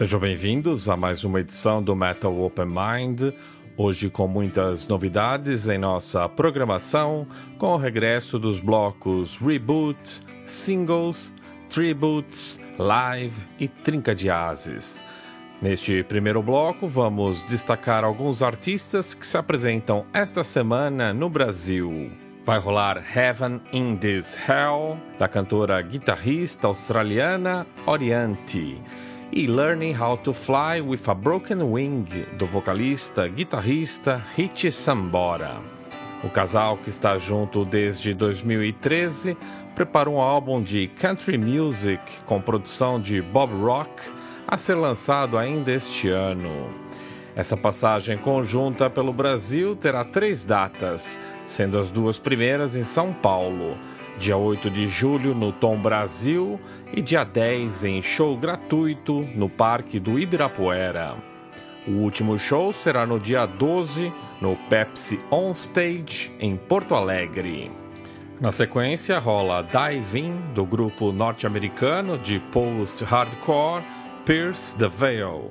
Sejam bem-vindos a mais uma edição do Metal Open Mind. Hoje com muitas novidades em nossa programação, com o regresso dos blocos Reboot, Singles, Tributes, Live e Trinca de Ases. Neste primeiro bloco, vamos destacar alguns artistas que se apresentam esta semana no Brasil. Vai rolar Heaven in This Hell, da cantora guitarrista australiana Oriente e Learning How to Fly with a Broken Wing, do vocalista guitarrista Richie Sambora. O casal, que está junto desde 2013, preparou um álbum de country music com produção de Bob Rock a ser lançado ainda este ano. Essa passagem conjunta pelo Brasil terá três datas, sendo as duas primeiras em São Paulo dia 8 de julho no Tom Brasil e dia 10 em show gratuito no Parque do Ibirapuera. O último show será no dia 12 no Pepsi On Stage em Porto Alegre. Na sequência rola Dive In do grupo norte-americano de post-hardcore Pierce the Veil.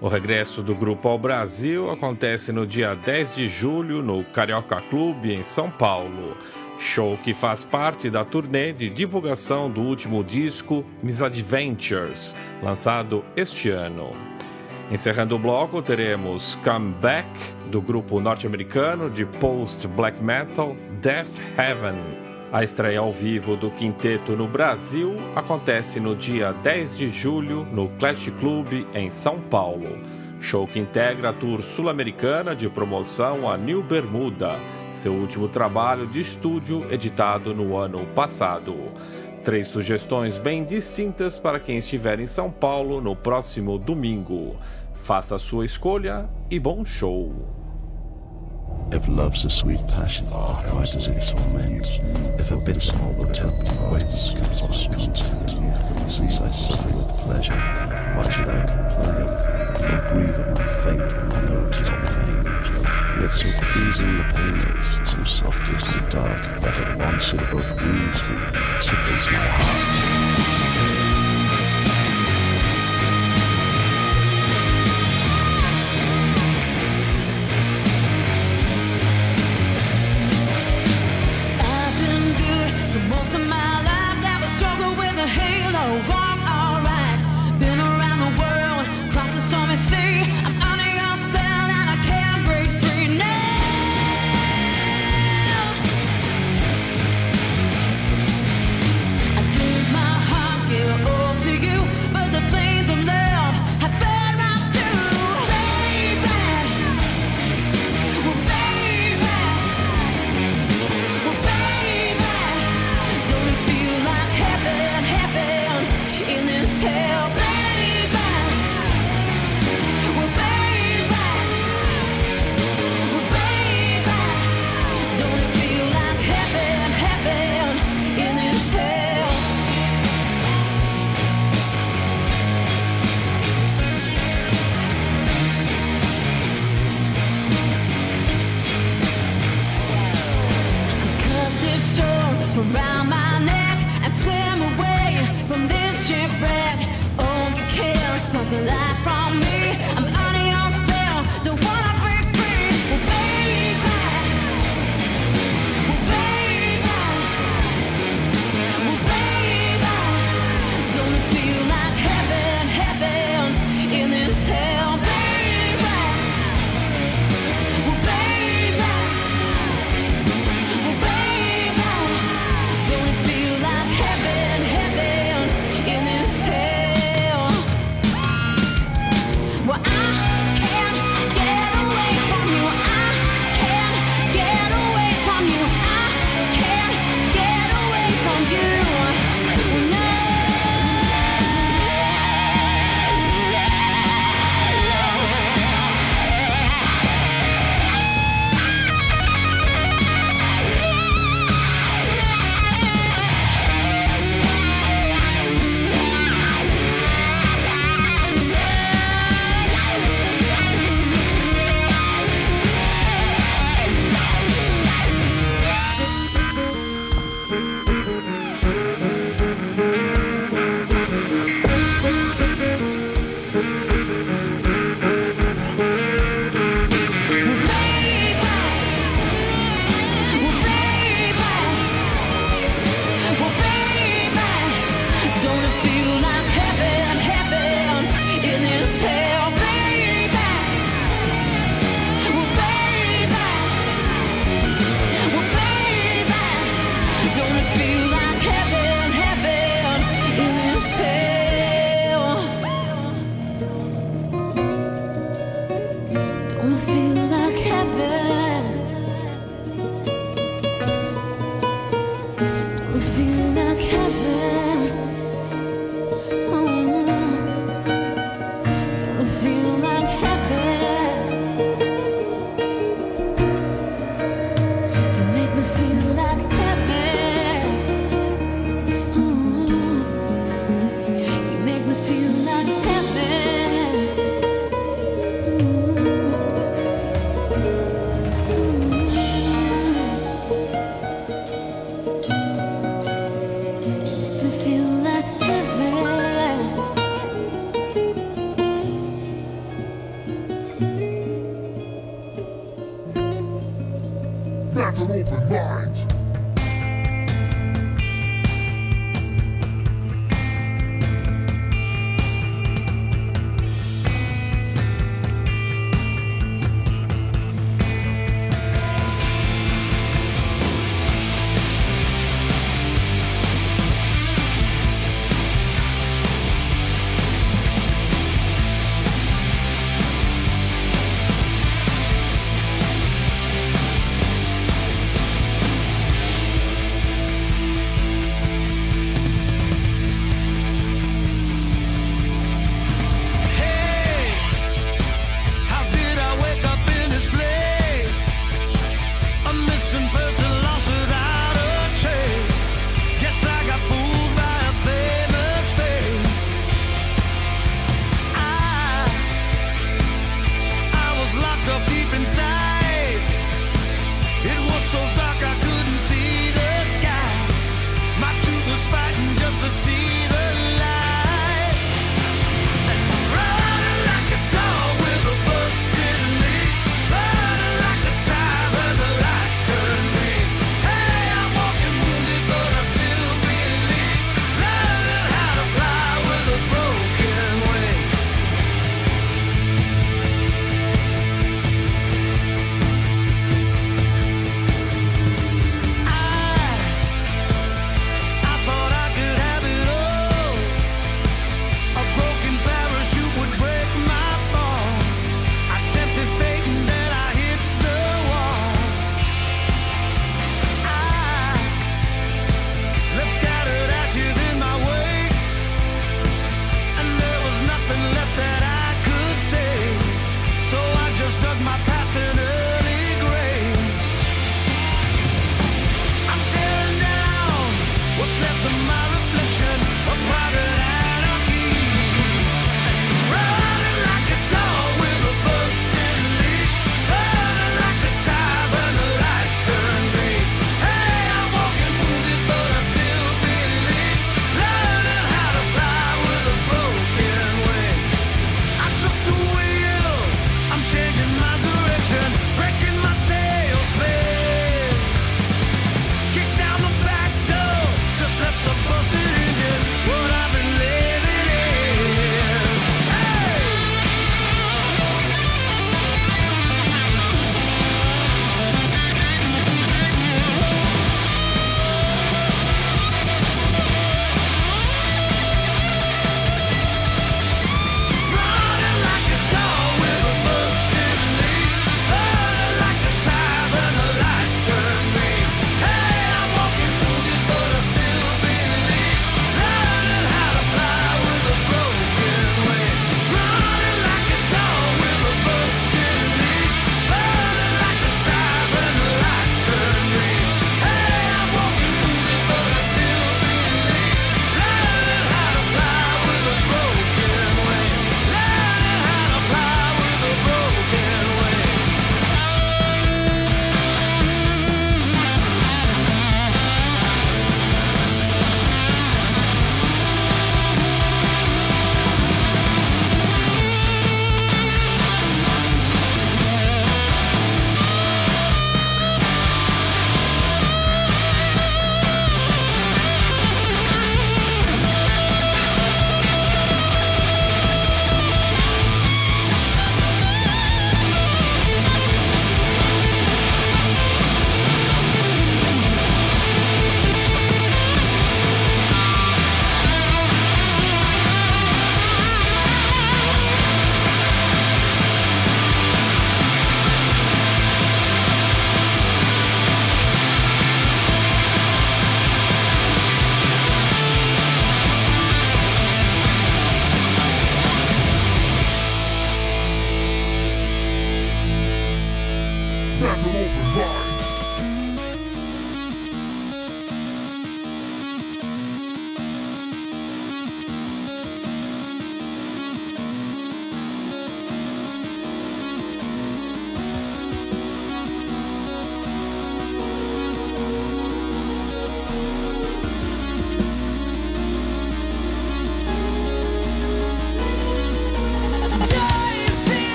O regresso do grupo ao Brasil acontece no dia 10 de julho no Carioca Clube em São Paulo show que faz parte da turnê de divulgação do último disco Misadventures, lançado este ano. Encerrando o bloco, teremos Come Back, do grupo norte-americano de post-black metal Death Heaven. A estreia ao vivo do quinteto no Brasil acontece no dia 10 de julho no Clash Club, em São Paulo. Show que integra a tour sul-americana de promoção a New Bermuda, seu último trabalho de estúdio editado no ano passado. Três sugestões bem distintas para quem estiver em São Paulo no próximo domingo. Faça a sua escolha e bom show! If love's a sweet passion, why does it? If a comes content. Since I suffer with pleasure, why should I complain? Or grieve at my fate I know it is vain? Yet so pleasing the pain is, so soft is the dart, that at once it both wounds me, tickles my heart.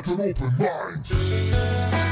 Let an open mind.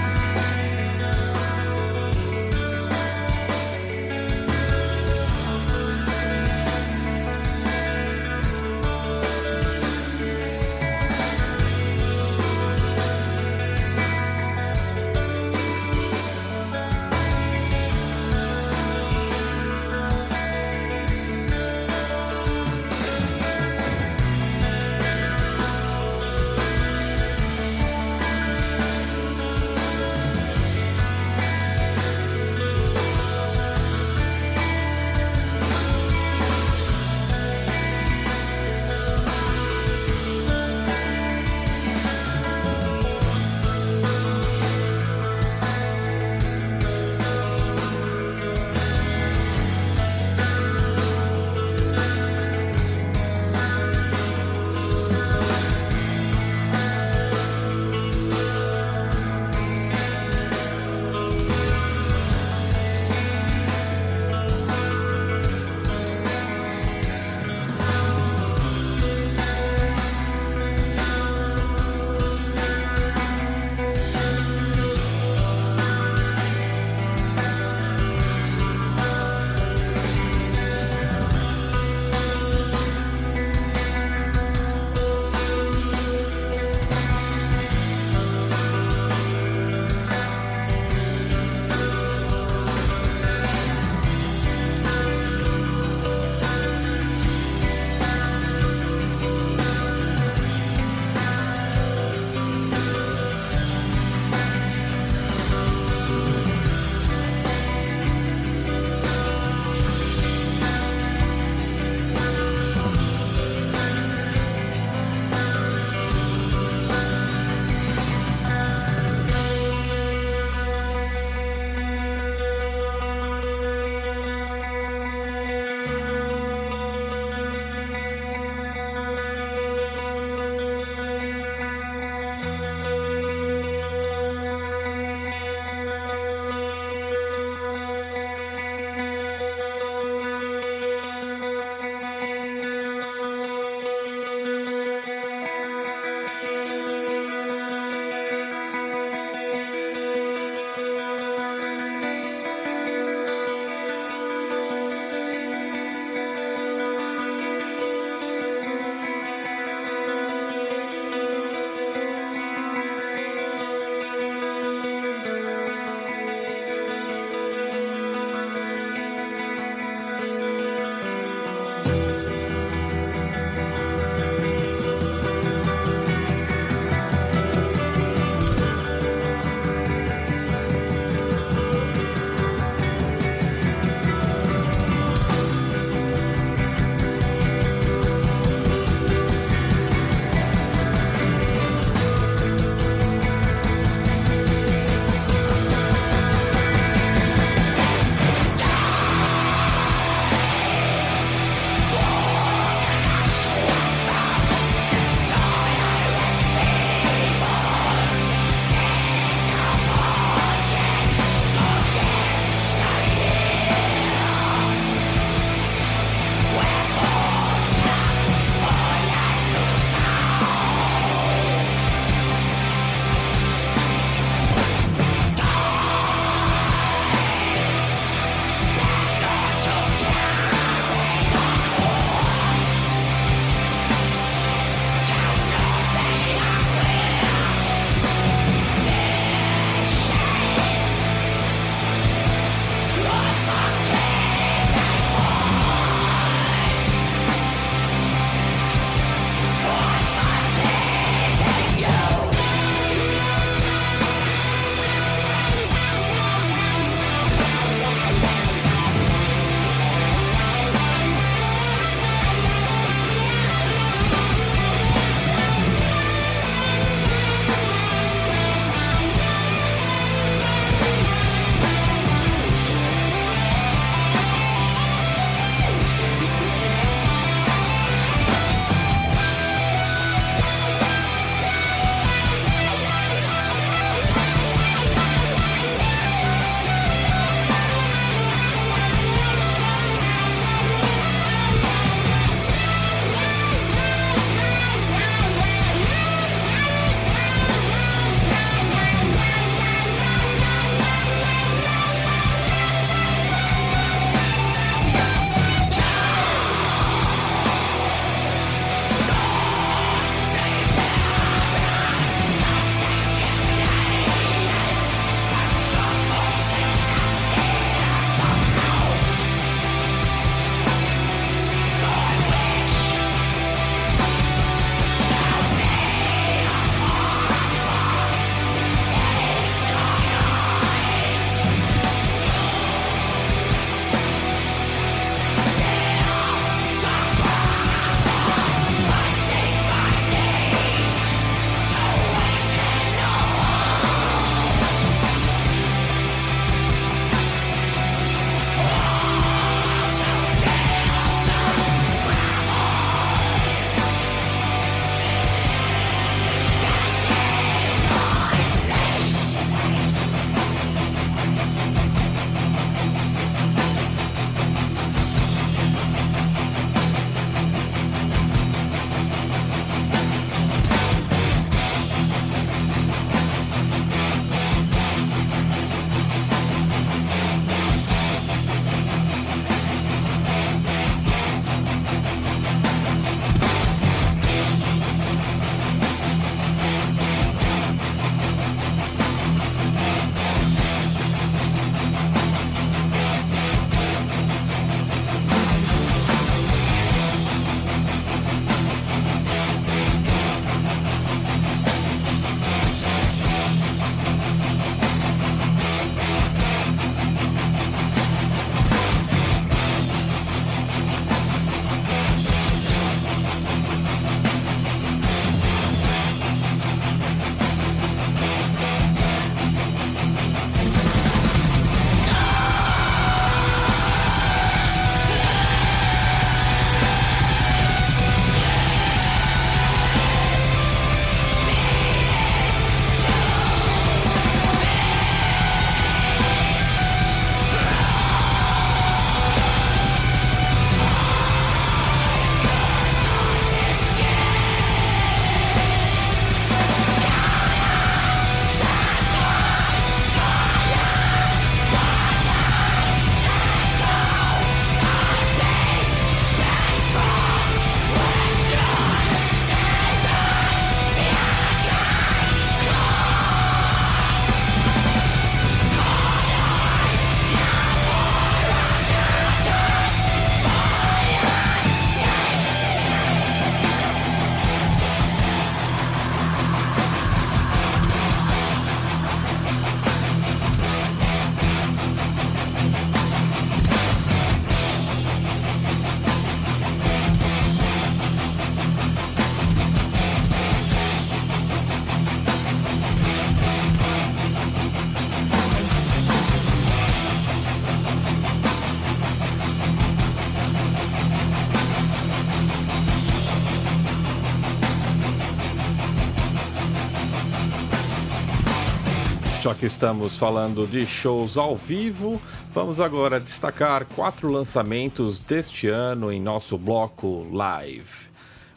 Que estamos falando de shows ao vivo, vamos agora destacar quatro lançamentos deste ano em nosso bloco live.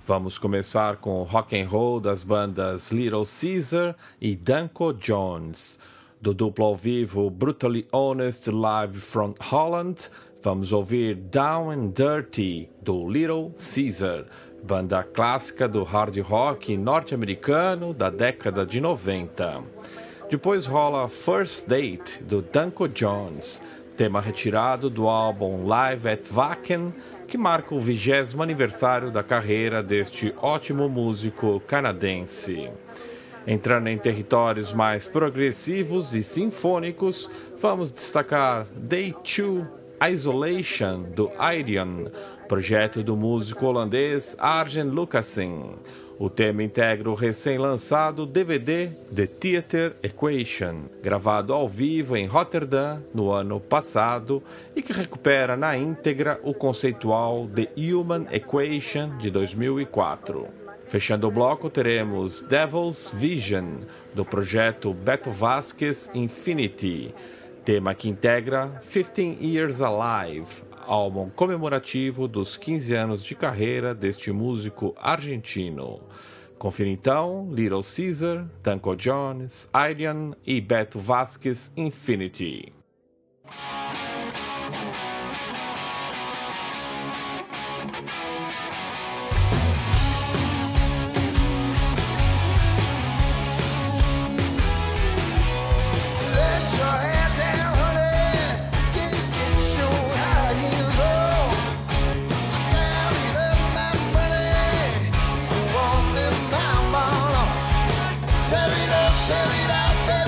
Vamos começar com rock and roll das bandas Little Caesar e Danko Jones. Do duplo ao vivo Brutally Honest Live from Holland, vamos ouvir Down and Dirty do Little Caesar, banda clássica do hard rock norte-americano da década de 90. Depois rola First Date do Danko Jones, tema retirado do álbum Live at Wacken, que marca o vigésimo aniversário da carreira deste ótimo músico canadense. Entrando em territórios mais progressivos e sinfônicos, vamos destacar Day 2 Isolation do Irion, projeto do músico holandês Arjen Lucassen. O tema integra o recém-lançado DVD The Theater Equation, gravado ao vivo em Rotterdam no ano passado e que recupera na íntegra o conceitual The Human Equation de 2004. Fechando o bloco, teremos Devil's Vision, do projeto Beto Vasquez Infinity, tema que integra 15 Years Alive, álbum comemorativo dos 15 anos de carreira deste músico argentino. Confira então Little Caesar, Danko Jones, Irian e Beto Vasquez Infinity. Tear it there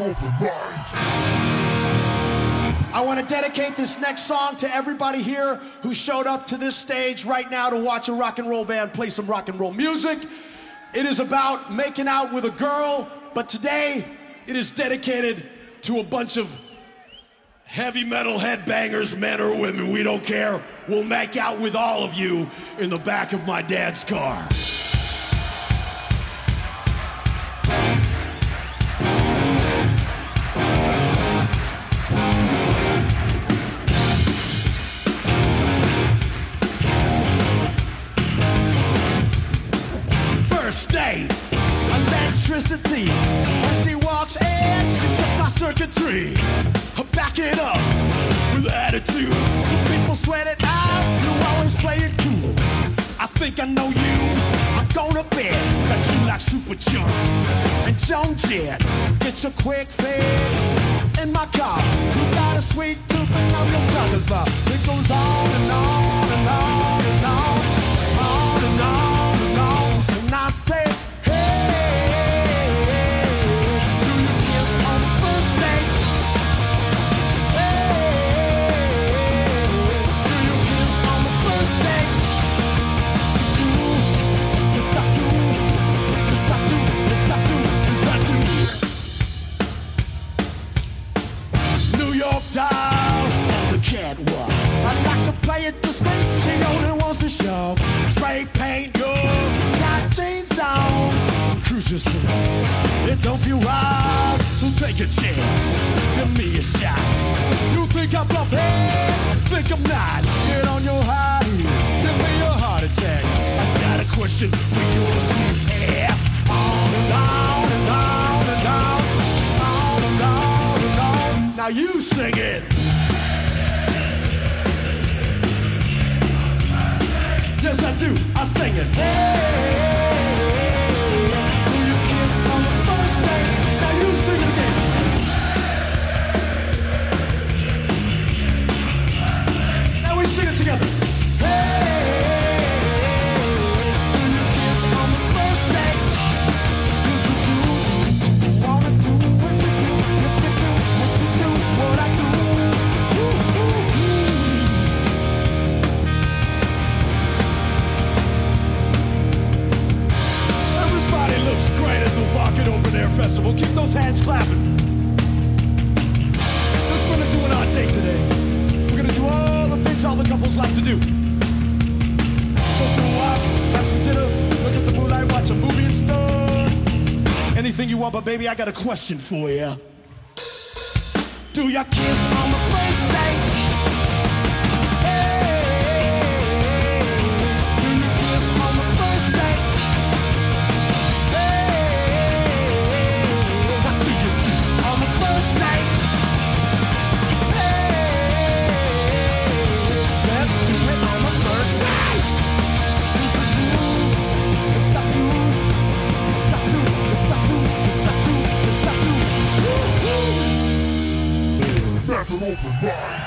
an open mind. I want to dedicate this next song to everybody here who showed up to this stage right now to watch a rock and roll band play some rock and roll music. It is about making out with a girl, but today it is dedicated to a bunch of heavy metal headbangers, men or women, we don't care. We'll make out with all of you in the back of my dad's car. Electricity. When she walks in, she sets my circuitry. Back it up with attitude. People sweat it out, you always play it cool. I think I know you. I'm gonna bet that you like super jump and Joan Jett. Get your quick fix in my car. You got a sweet tooth and I'm your about. It goes on and on and on, show. Spray paint your tight jeans on. Cruise yourself. It don't feel right, so take a chance. Give me a shot. You think I'm bluffing? Think I'm not. Get on your high. Give me a heart attack. I got a question for your sweet ass. On and on and on and on. On and on and on. Now you sing it. Yes, I do. I sing it. Hey, do you kiss on the first date? Now you sing it again. Now we sing it together. Festival. Keep those hands clapping. This do an odd date today. We're gonna do all the things all the couples like to do. Go for a walk, have some dinner, look at the moonlight, watch a movie and stuff. Anything you want, but baby, I got a question for you. Do ya kiss on the An open mind.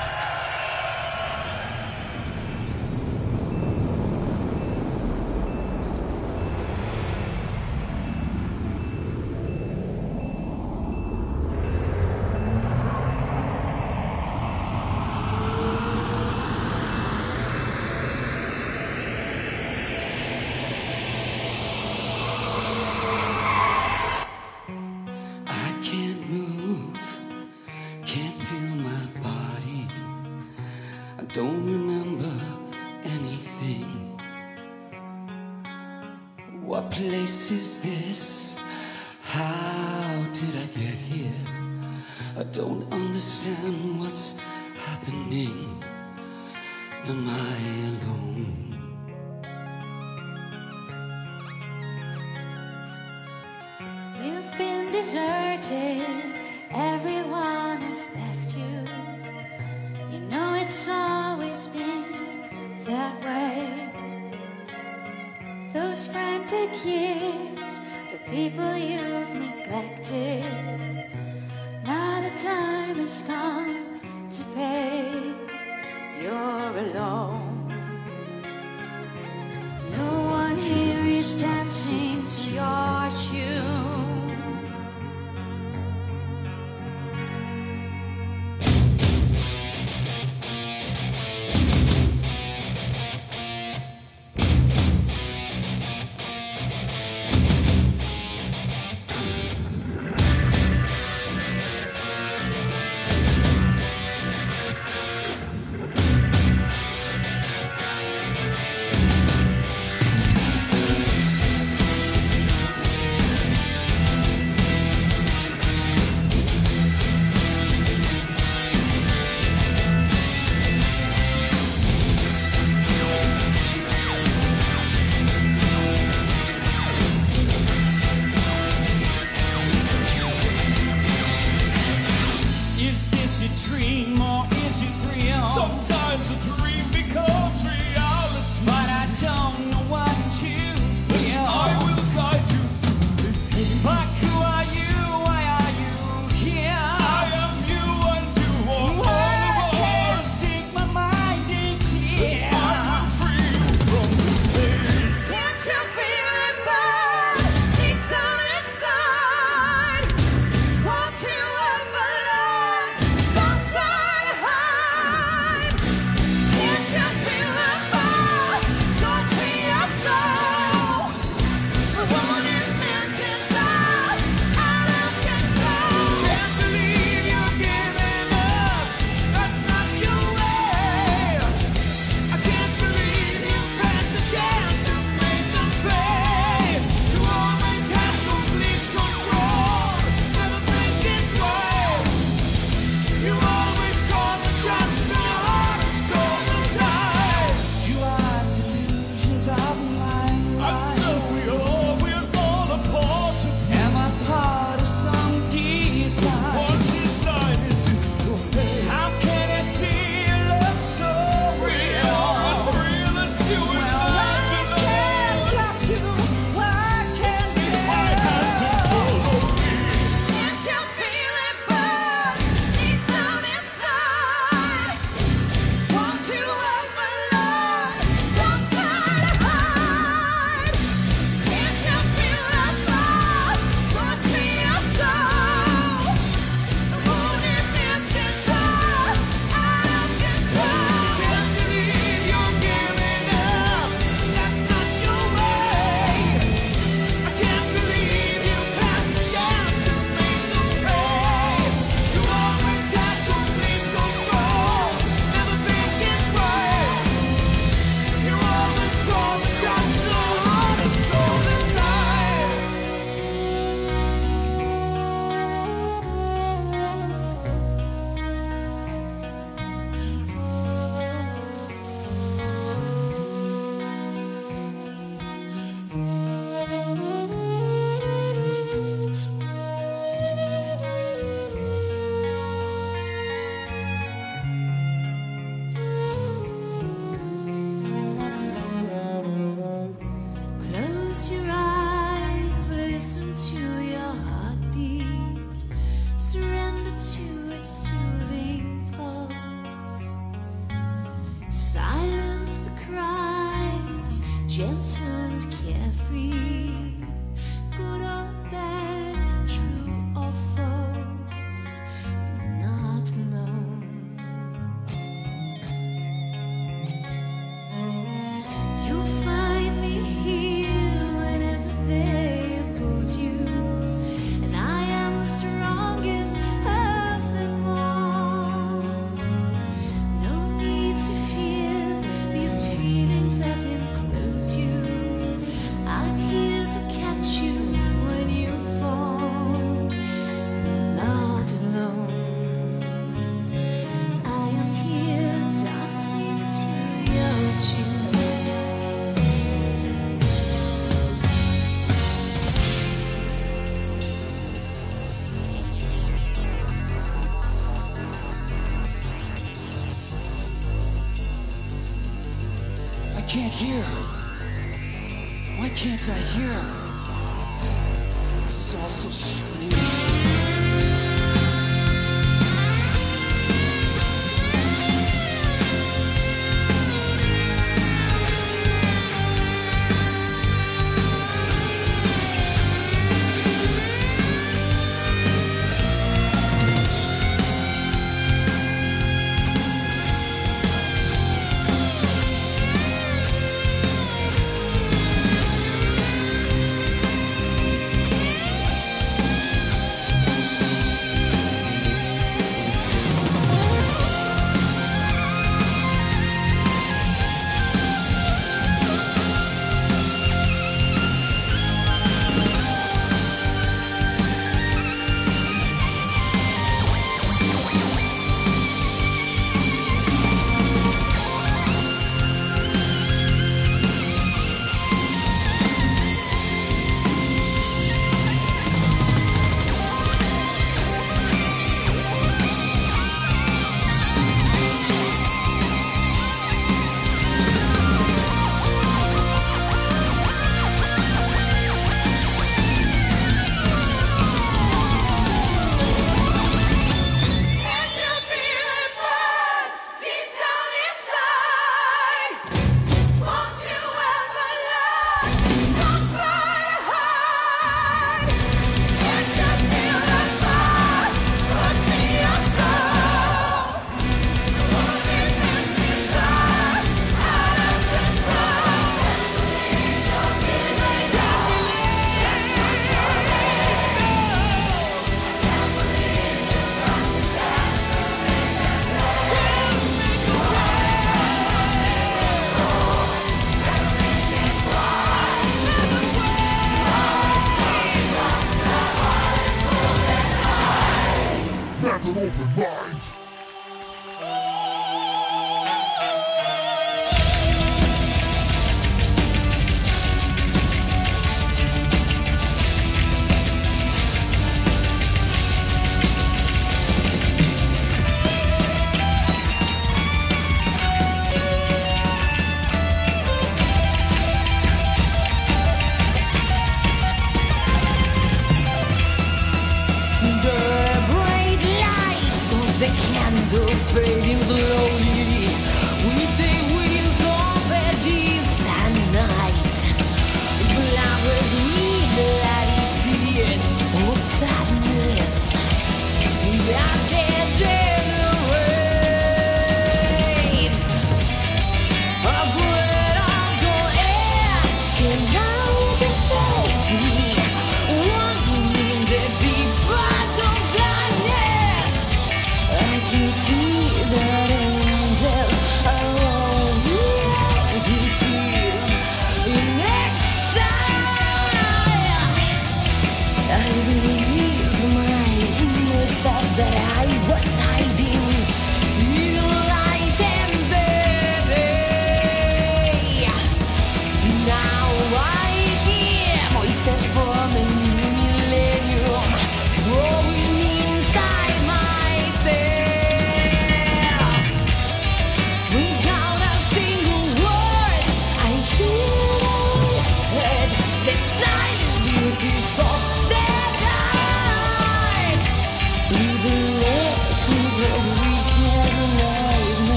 I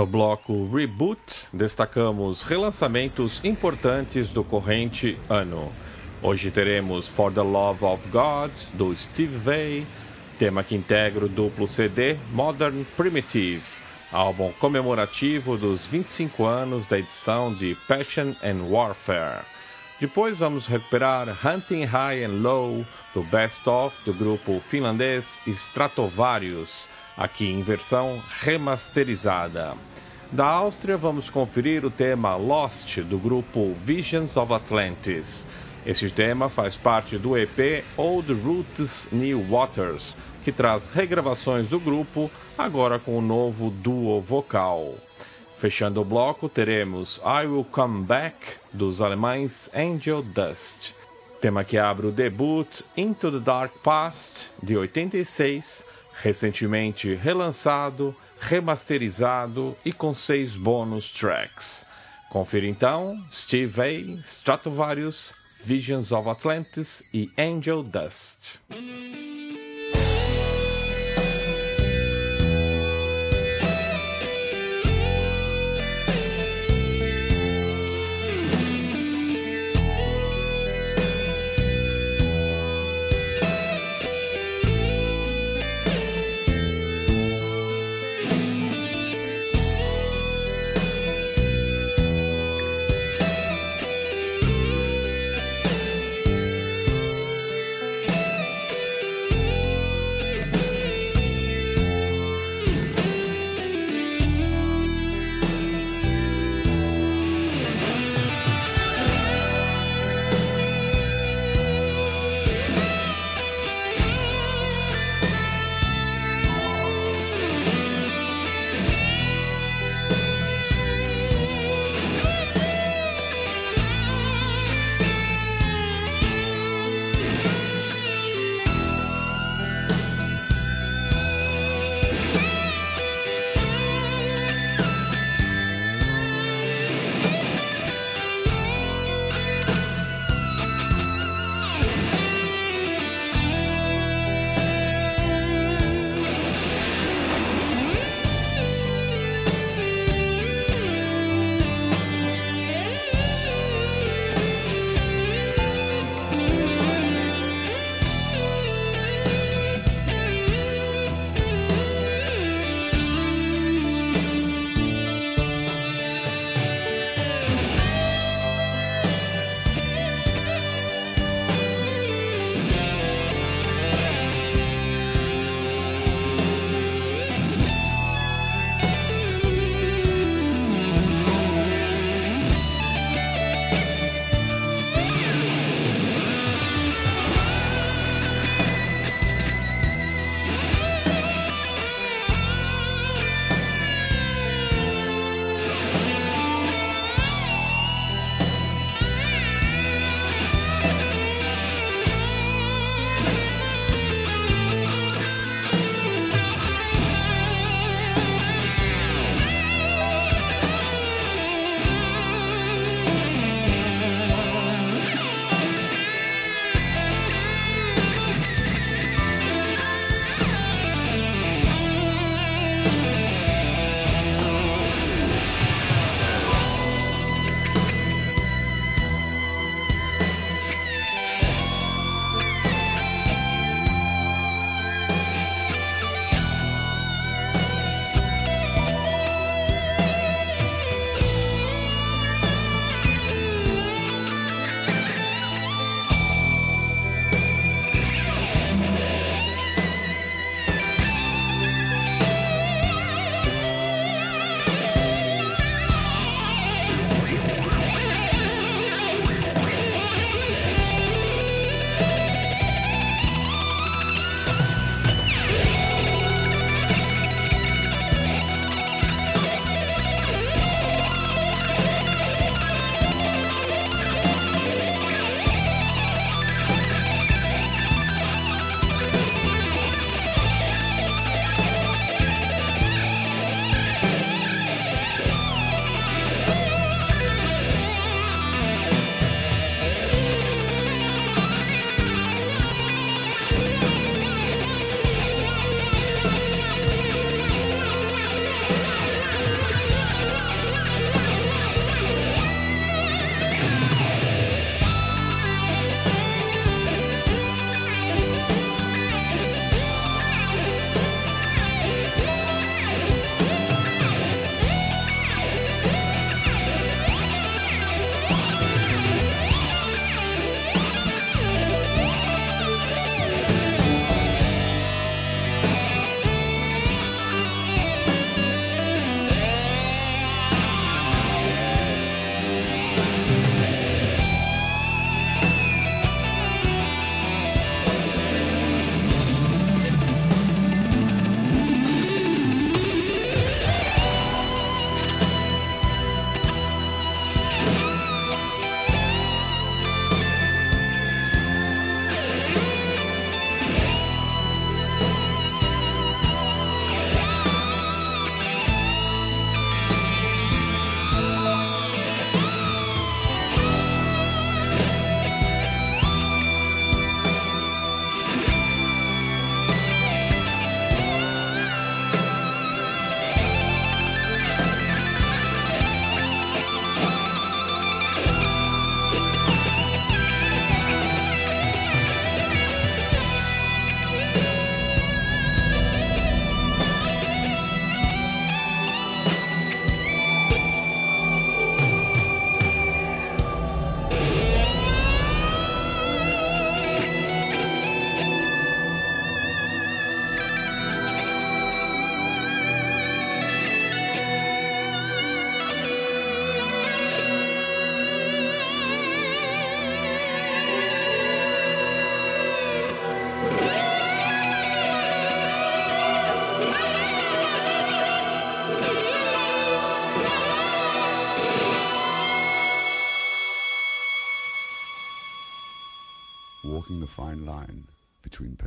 No bloco Reboot, destacamos relançamentos importantes do corrente ano. Hoje teremos For the Love of God, do Steve Vai, tema que integra o duplo CD Modern Primitive, álbum comemorativo dos 25 anos da edição de Passion and Warfare. Depois vamos recuperar Hunting High and Low, do Best Of do grupo finlandês Stratovarius, aqui em versão remasterizada. Da Áustria, vamos conferir o tema Lost do grupo Visions of Atlantis. Este tema faz parte do EP Old Roots New Waters, que traz regravações do grupo, agora com o novo duo vocal. Fechando o bloco, teremos I Will Come Back, dos alemães Angel Dust. Tema que abre o debut Into the Dark Past, de 86, recentemente relançado, remasterizado e com seis bônus tracks. Confira então Steve Vai, Stratovarius, Visions of Atlantis e Angel Dust.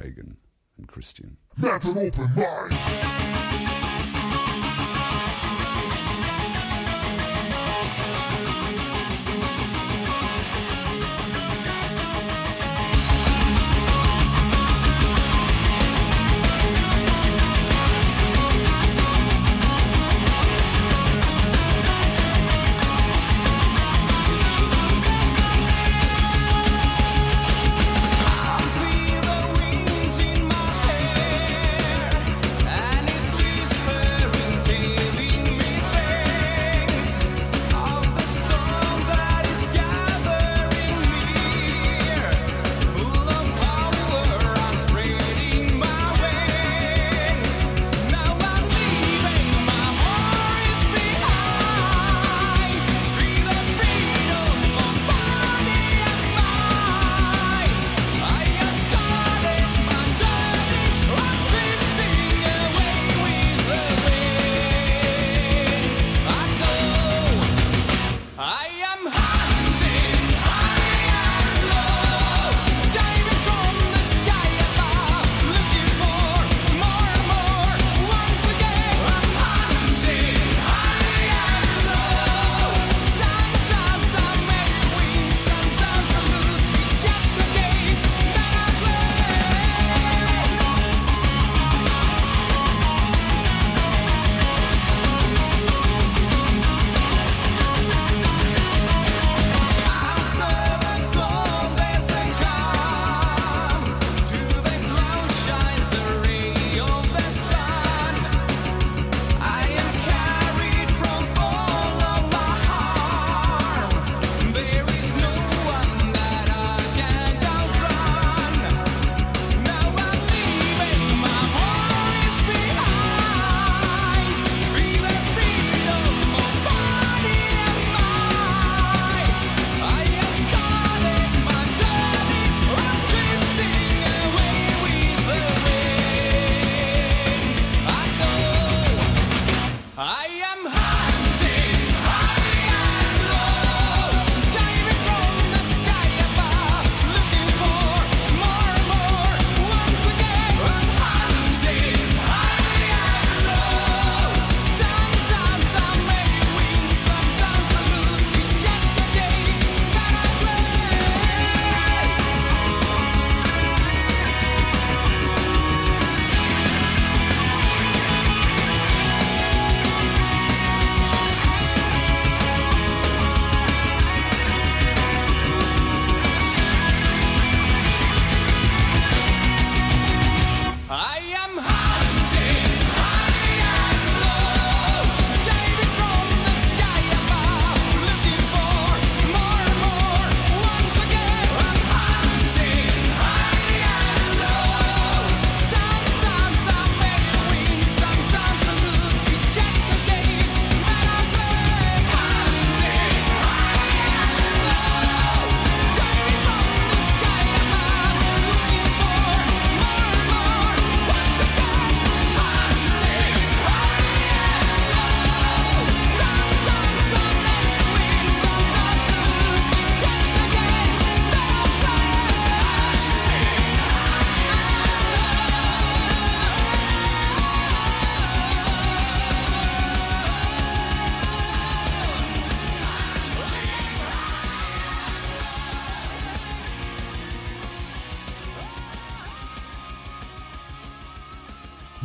pagan and Christian. That's an open mind!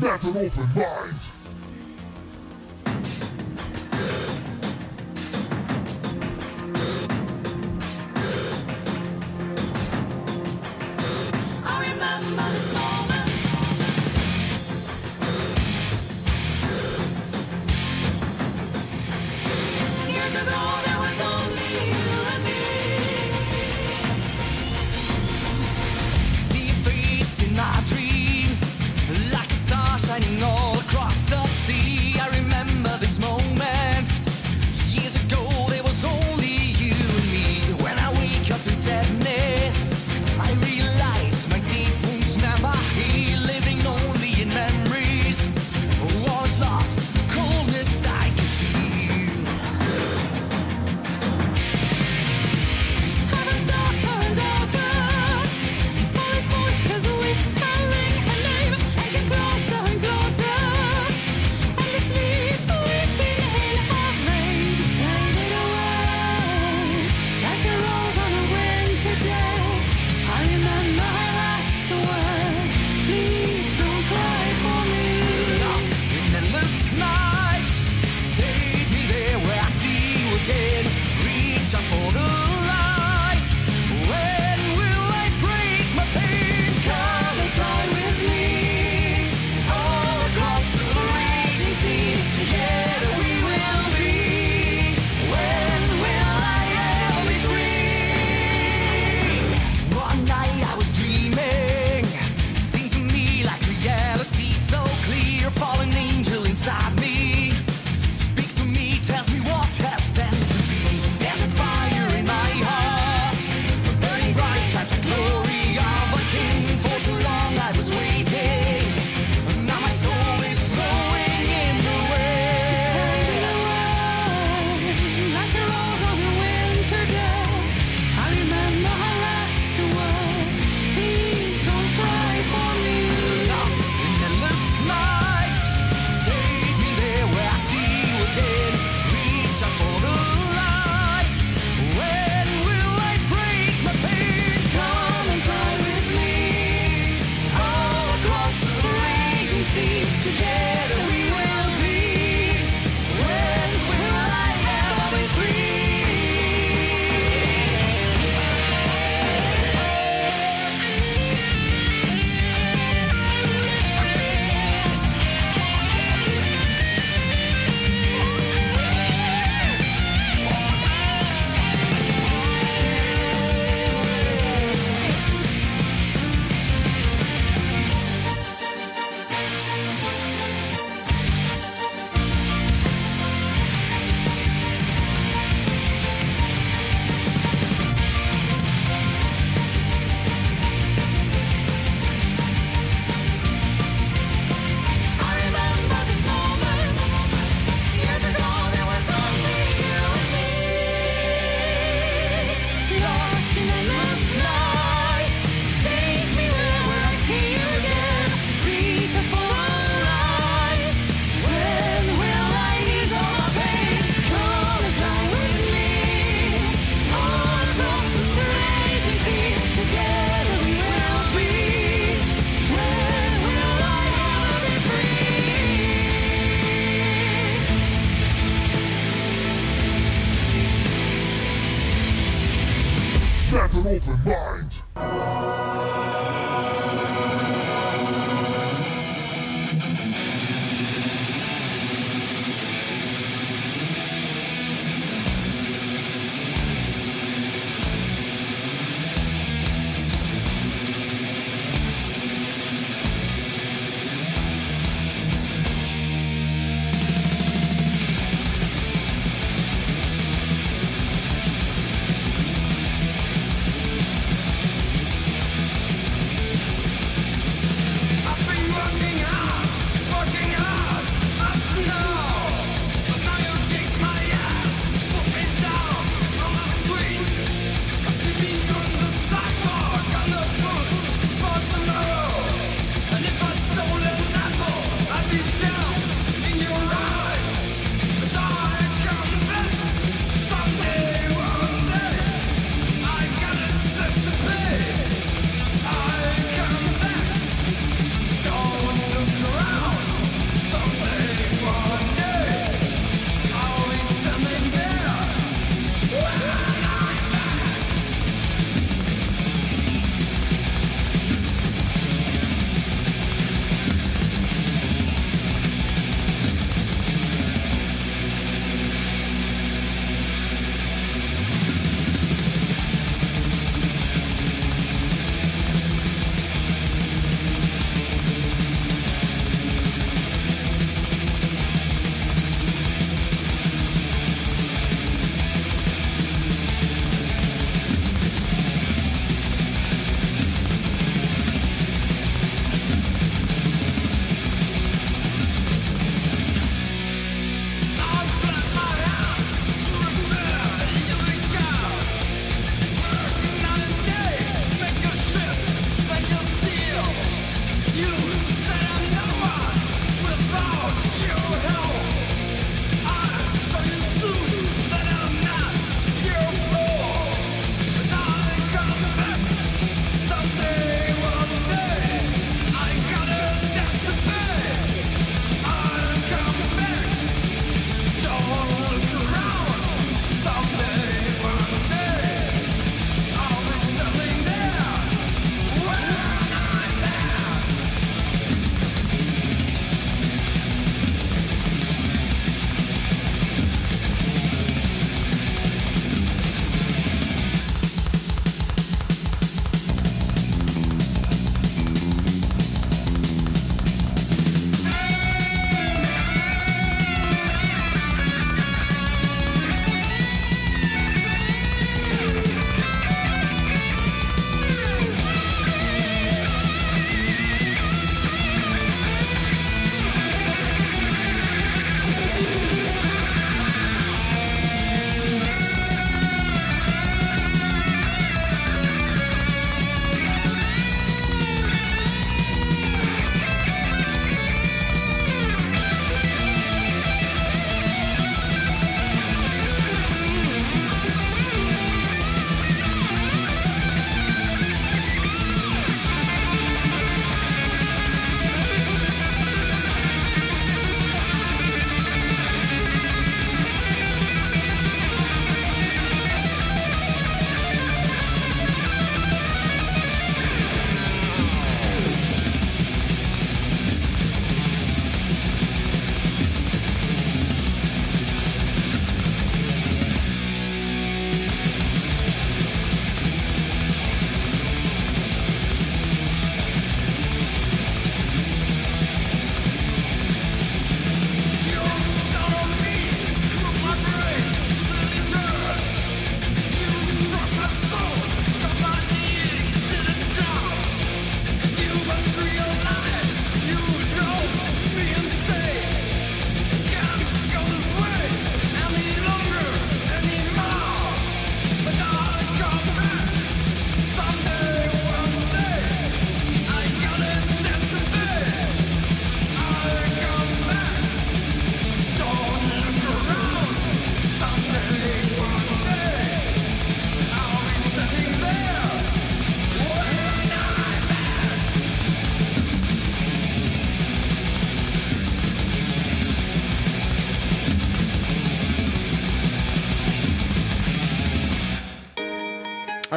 That's an open mind.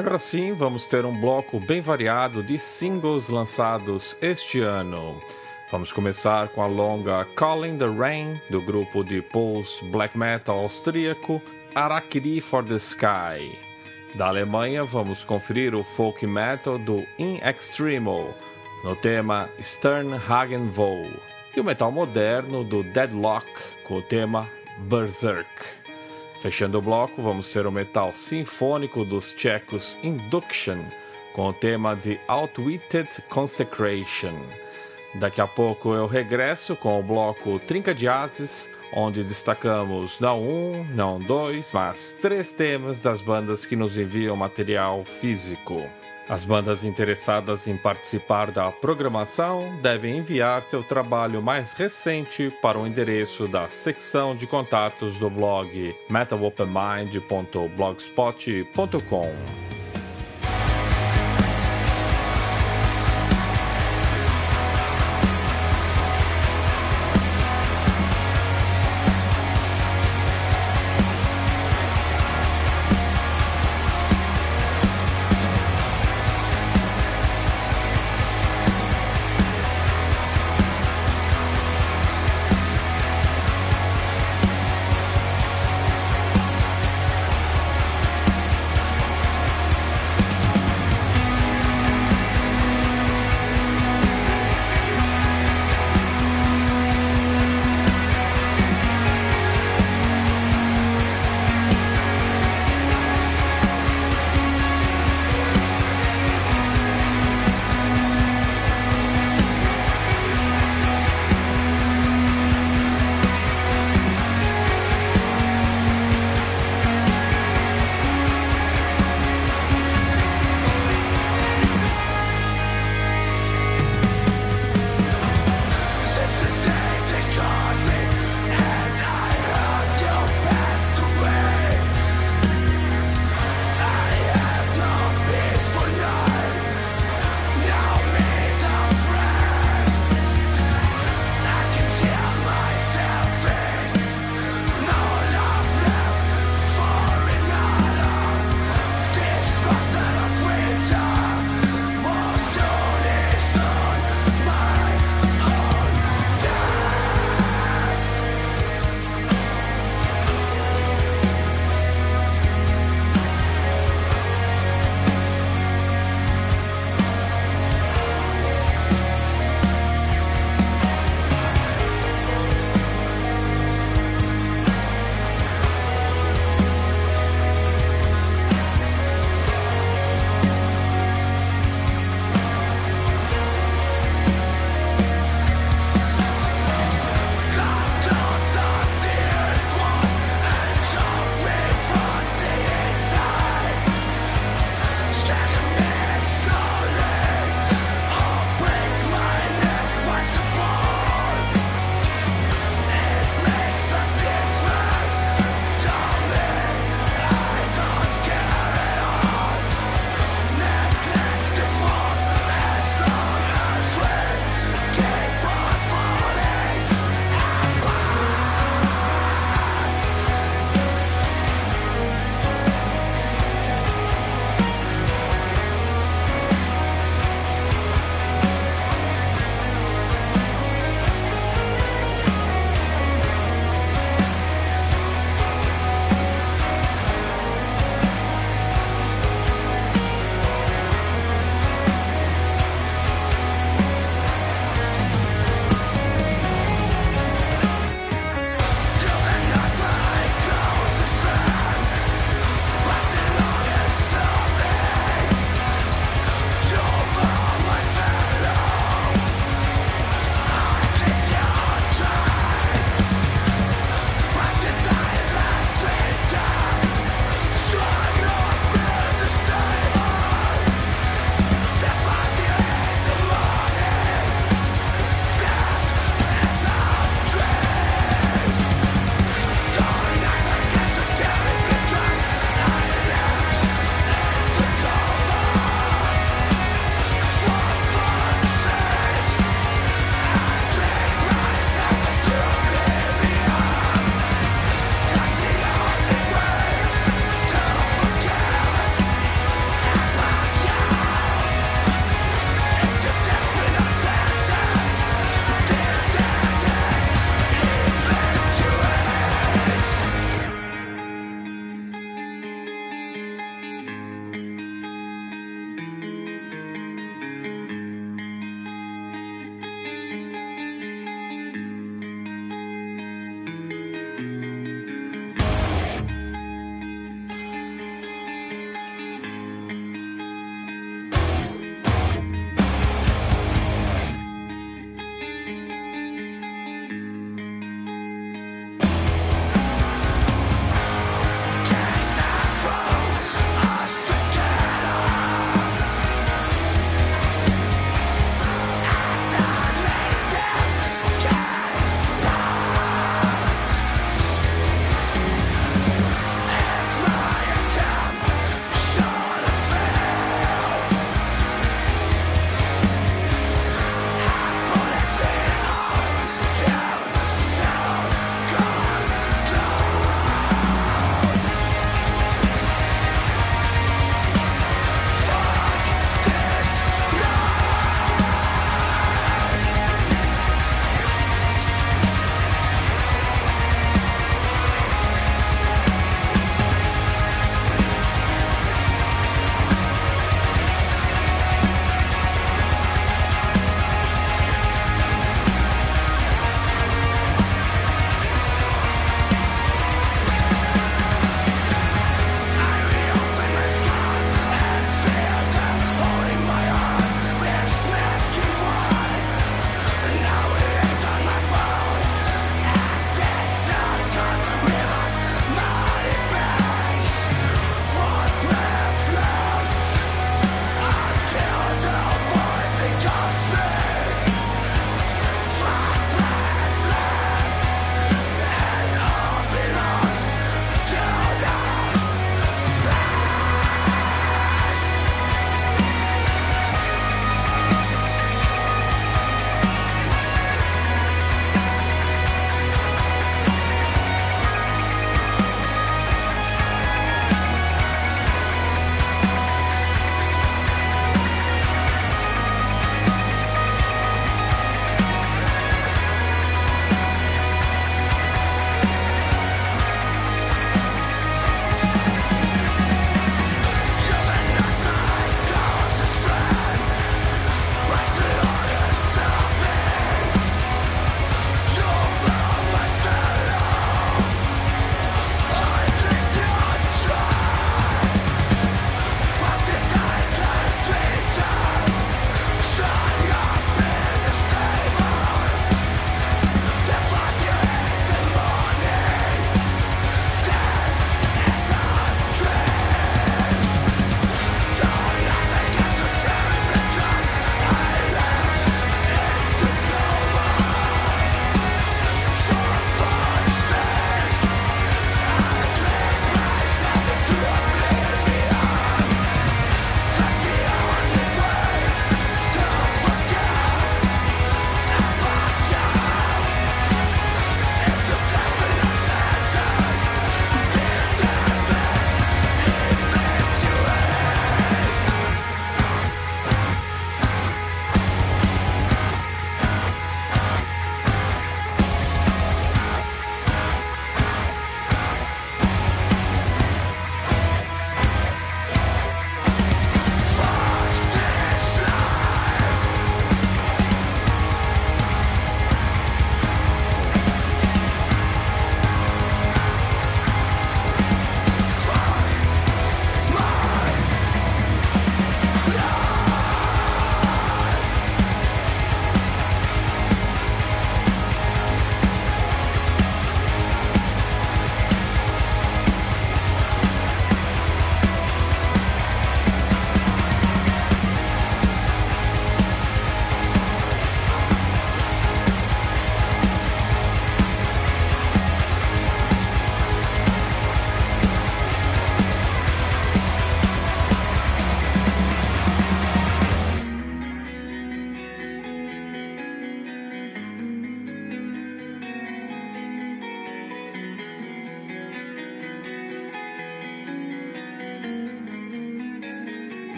Agora sim, vamos ter um bloco bem variado de singles lançados este ano. Vamos começar com a longa Calling the Rain, do grupo de post black metal austríaco Araquiri for the Sky. Da Alemanha, vamos conferir o folk metal do In Extremo, no tema Sternhagen Voll, e o metal moderno do Deadlock, com o tema Berserk. Fechando o bloco, vamos ter o metal sinfônico dos tchecos Induction, com o tema de Outwitted Consecration. Daqui a pouco eu regresso com o bloco Trinca de Ases, onde destacamos não um, não dois, mas três temas das bandas que nos enviam material físico. As bandas interessadas em participar da programação devem enviar seu trabalho mais recente para o endereço da secção de contatos do blog metalopenmind.blogspot.com.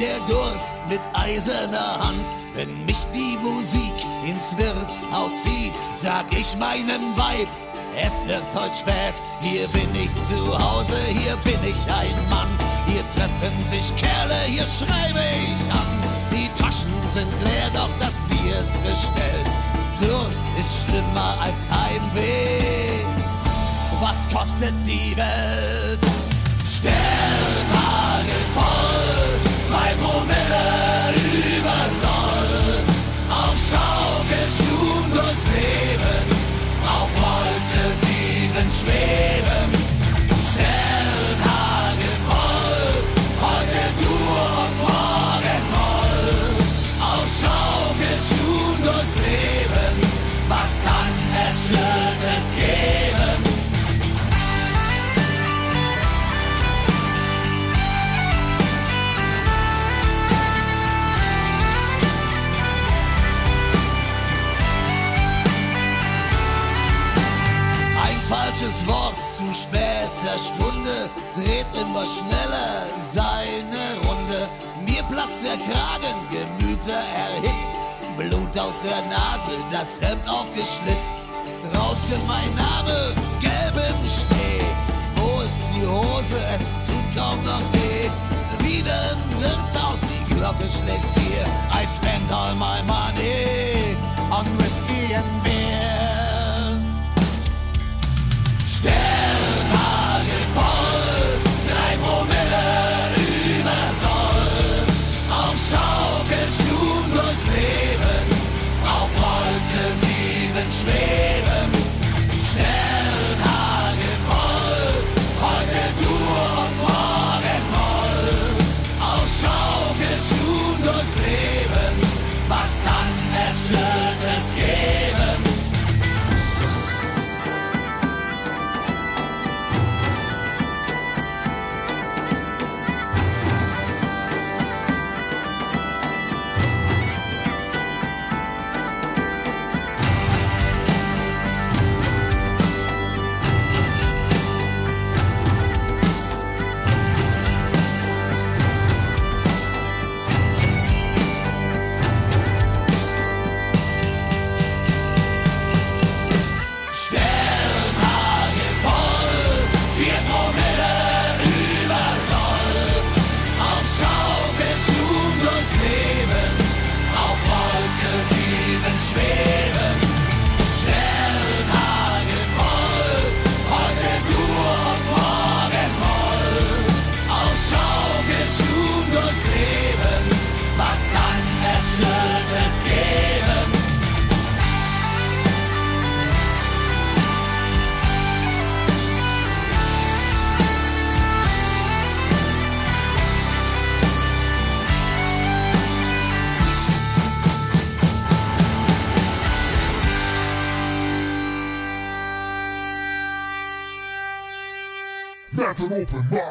der Durst mit eiserner Hand. Wenn mich die Musik ins Wirtshaus zieht, sag ich meinem Weib, es wird heute spät. Hier bin ich zu Hause, hier bin ich ein Mann. Hier treffen sich Kerle, hier schreibe ich an. Die Taschen sind leer, doch das Bier ist bestellt. Durst ist schlimmer als Heimweh was kostet die Welt? Sternhagel voll, zwei Promille über Soll. Auf Schaukelschuhen durchs Leben, auf Wolke sieben schweben. Später Stunde dreht immer schneller seine Runde. Mir platzt der Kragen, Gemüter erhitzt, Blut aus der Nase, das Hemd aufgeschlitzt. Draußen mein Name, gelb im Schnee. Wo ist die Hose? Es tut kaum noch weh. Wieder im Wirtshaus, die Glocke schlägt vier. I spend all my money sieben open mind.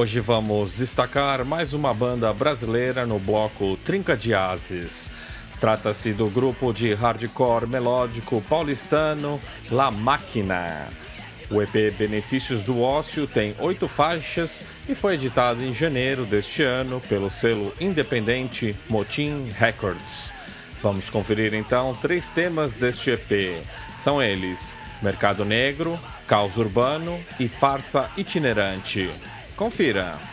Hoje vamos destacar mais uma banda brasileira no bloco Trinca de Ases. Trata-se do grupo de hardcore melódico paulistano La Máquina. O EP Benefícios do Ócio tem oito faixas e foi editado em janeiro deste ano pelo selo independente Motim Records. Vamos conferir então três temas deste EP. São eles: Mercado Negro, Caos Urbano e Farsa Itinerante. Confira.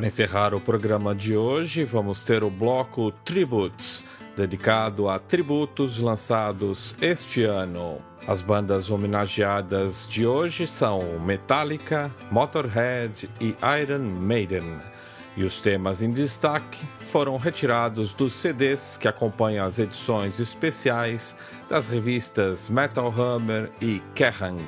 Para encerrar o programa de hoje, vamos ter o bloco Tributes, dedicado a tributos lançados este ano. As bandas homenageadas de hoje são Metallica, Motorhead e Iron Maiden. E os temas em destaque foram retirados dos CDs que acompanham as edições especiais das revistas Metal Hammer e Kerrang.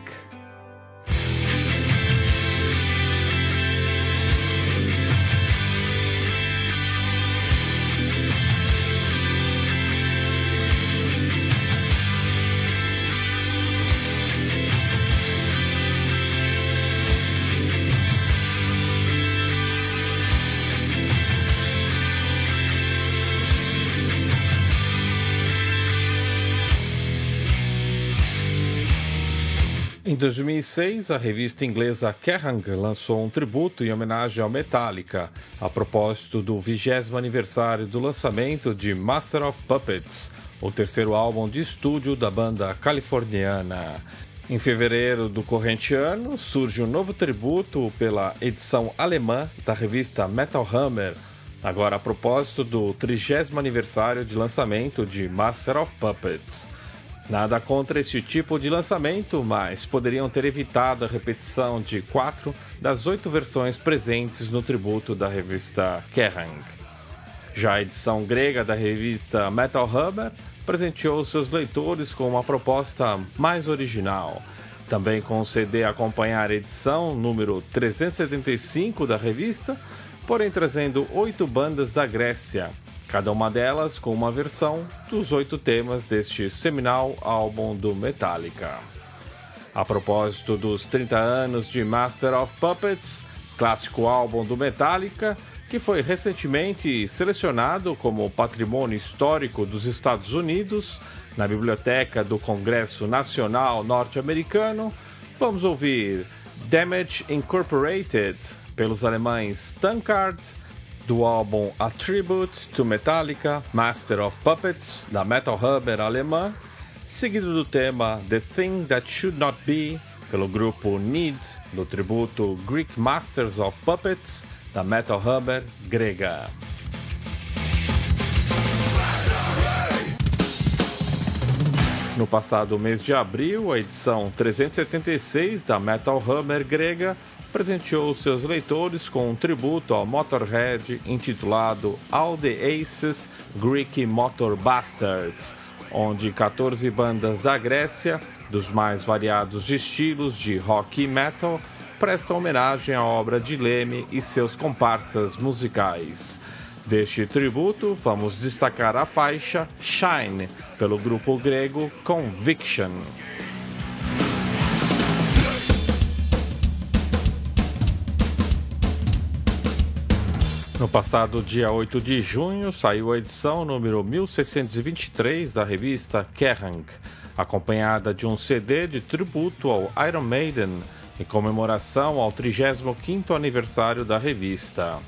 2006, a revista inglesa Kerrang lançou um tributo em homenagem ao Metallica, a propósito do 20 aniversário do lançamento de Master of Puppets, o terceiro álbum de estúdio da banda californiana. Em fevereiro do corrente ano, surge um novo tributo pela edição alemã da revista Metal Hammer, agora a propósito do 30 aniversário de lançamento de Master of Puppets. Nada contra este tipo de lançamento, mas poderiam ter evitado a repetição de quatro das oito versões presentes no tributo da revista Kerrang. Já a edição grega da revista Metal Hammer presenteou seus leitores com uma proposta mais original. Também com o CD acompanhar a edição número 375 da revista, porém trazendo oito bandas da Grécia, cada uma delas com uma versão dos oito temas deste seminal álbum do Metallica. A propósito dos 30 anos de Master of Puppets, clássico álbum do Metallica, que foi recentemente selecionado como Patrimônio Histórico dos Estados Unidos na Biblioteca do Congresso Nacional Norte-Americano, vamos ouvir Damage Incorporated pelos alemães Tankard do álbum A Tribute to Metallica, Master of Puppets, da Metal Hammer alemã, seguido do tema The Thing That Should Not Be, pelo grupo Need, do tributo Greek Masters of Puppets, da Metal Hammer grega. No passado mês de abril, a edição 376 da Metal Hammer grega presenteou seus leitores com um tributo ao Motorhead intitulado All the Aces Greek Motor Bastards, onde 14 bandas da Grécia, dos mais variados estilos de rock e metal, prestam homenagem à obra de Leme e seus comparsas musicais. Deste tributo, vamos destacar a faixa Shine, pelo grupo grego Conviction. No passado dia 8 de junho, saiu a edição número 1623 da revista Kerrang, acompanhada de um CD de tributo ao Iron Maiden, em comemoração ao 35º aniversário da revista.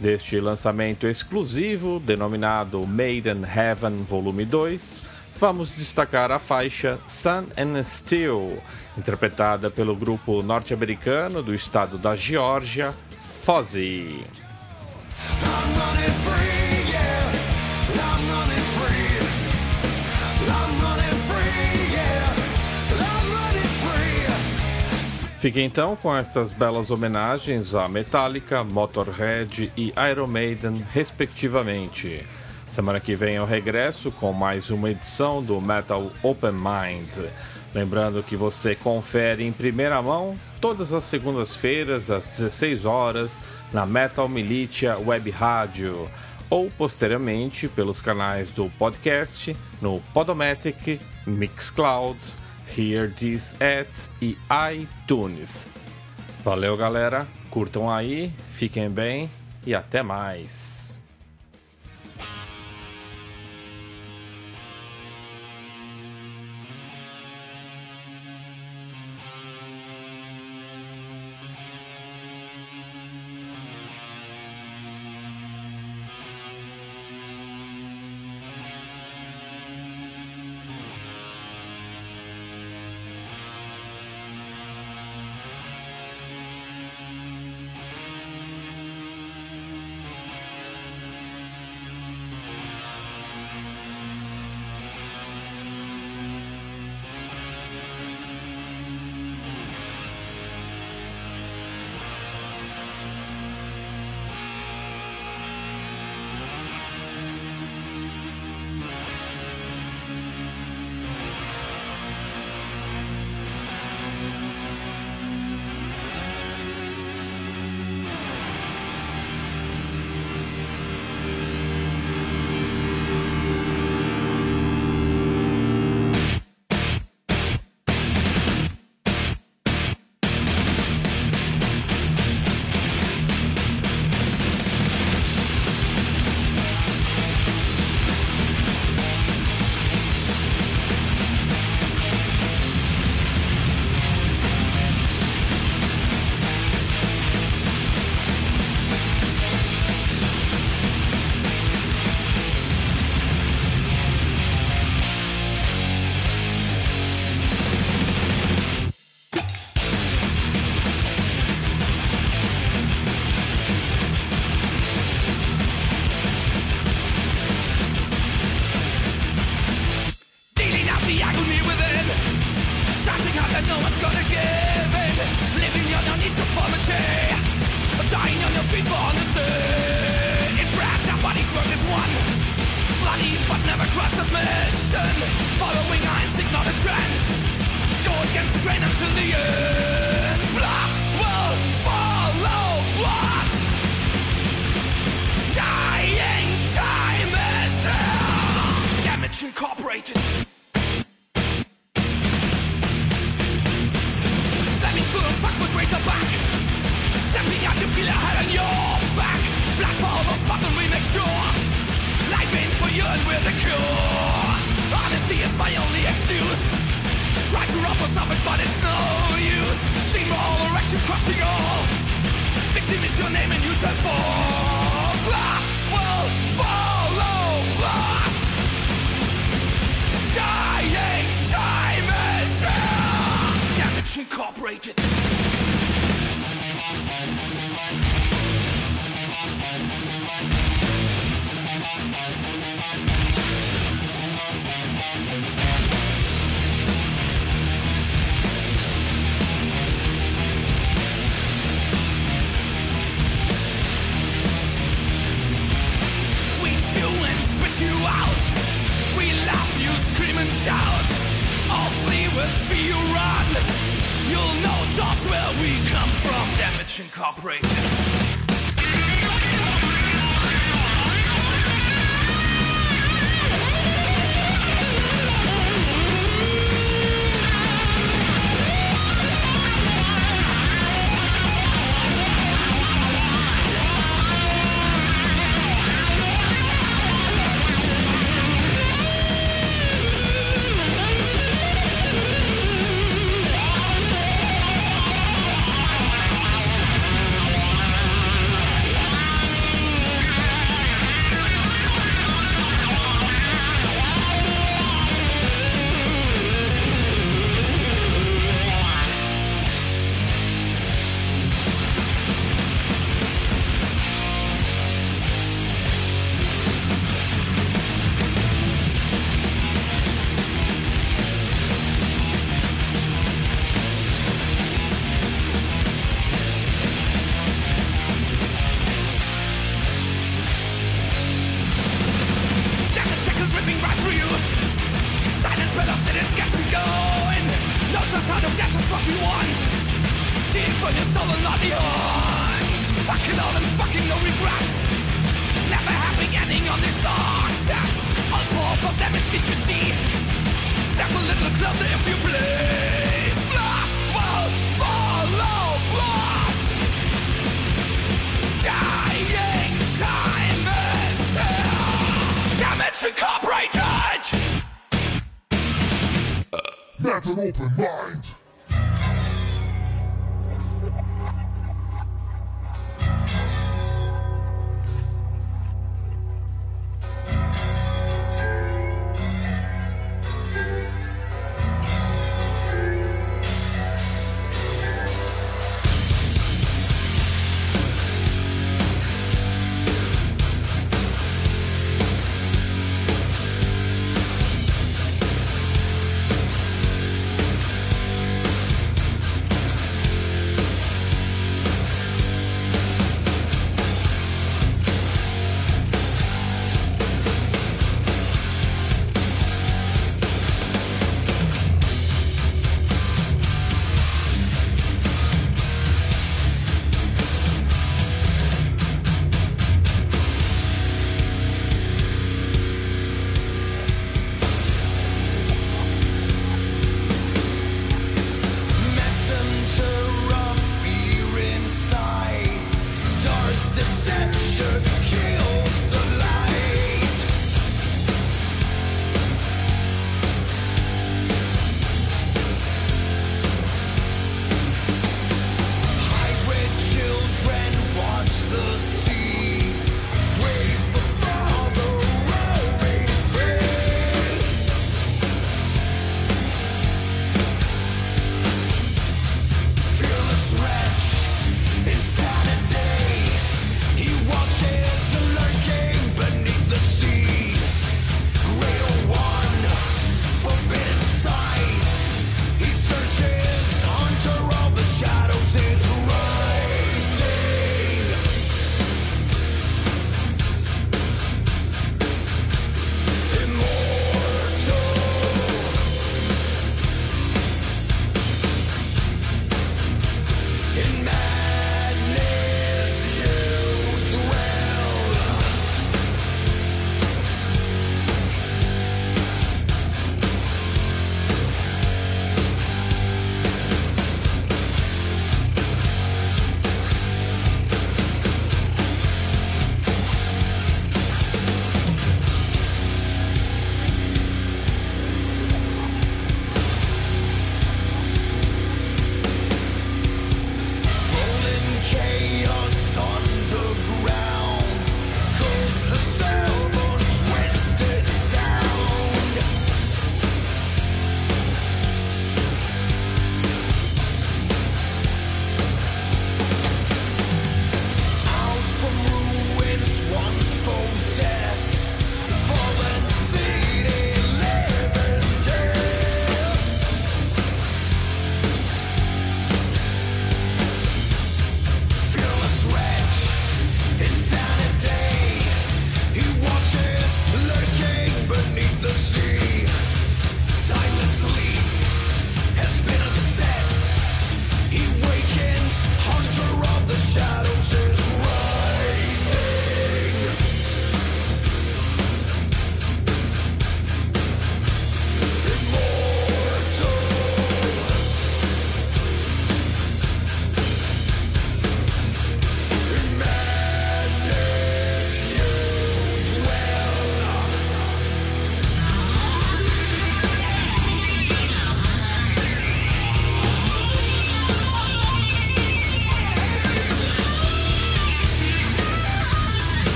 Deste lançamento exclusivo, denominado Maiden Heaven Volume 2, vamos destacar a faixa Sun and Steel, interpretada pelo grupo norte-americano do estado da Geórgia, Fozzy. Fique então com estas belas homenagens a Metallica, Motorhead e Iron Maiden, respectivamente. Semana que vem eu regresso com mais uma edição do Metal Open Mind. Lembrando que você confere em primeira mão todas as segundas-feiras às 16 horas na Metal Militia Web Rádio ou posteriormente pelos canais do podcast no Podomatic, Mixcloud, Hear This At e iTunes. Valeu, galera. Curtam aí, fiquem bem e até mais.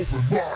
Open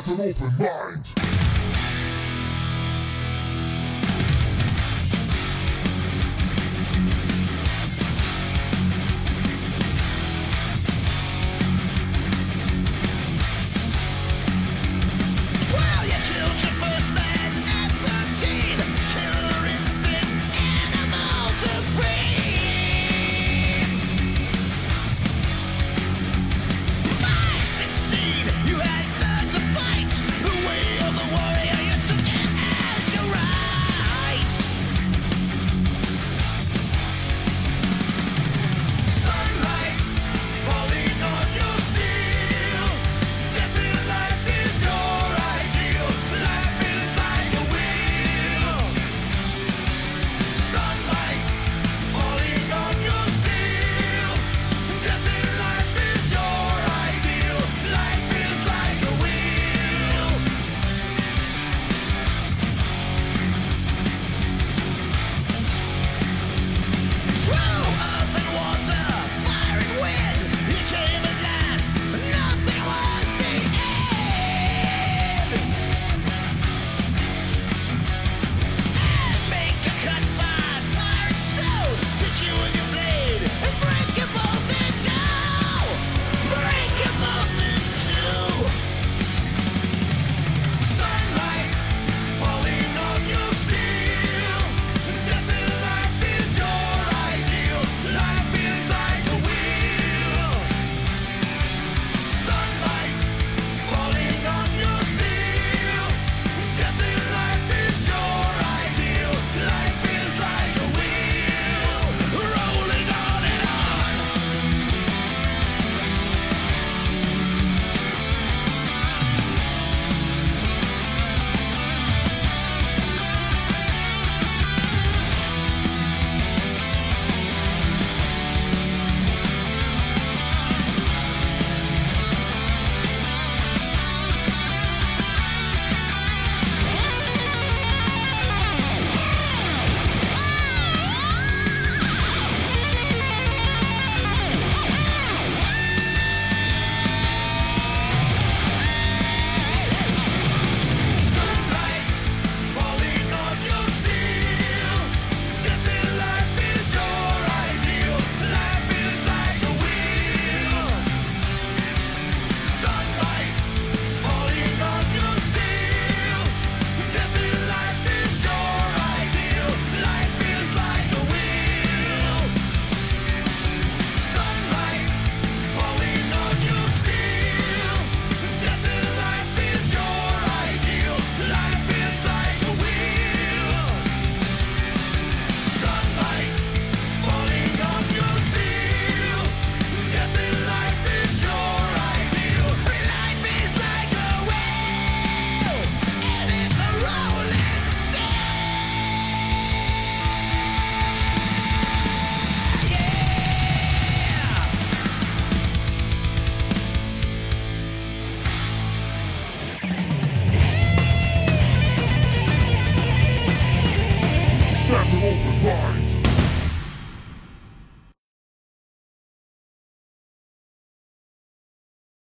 have an open mind.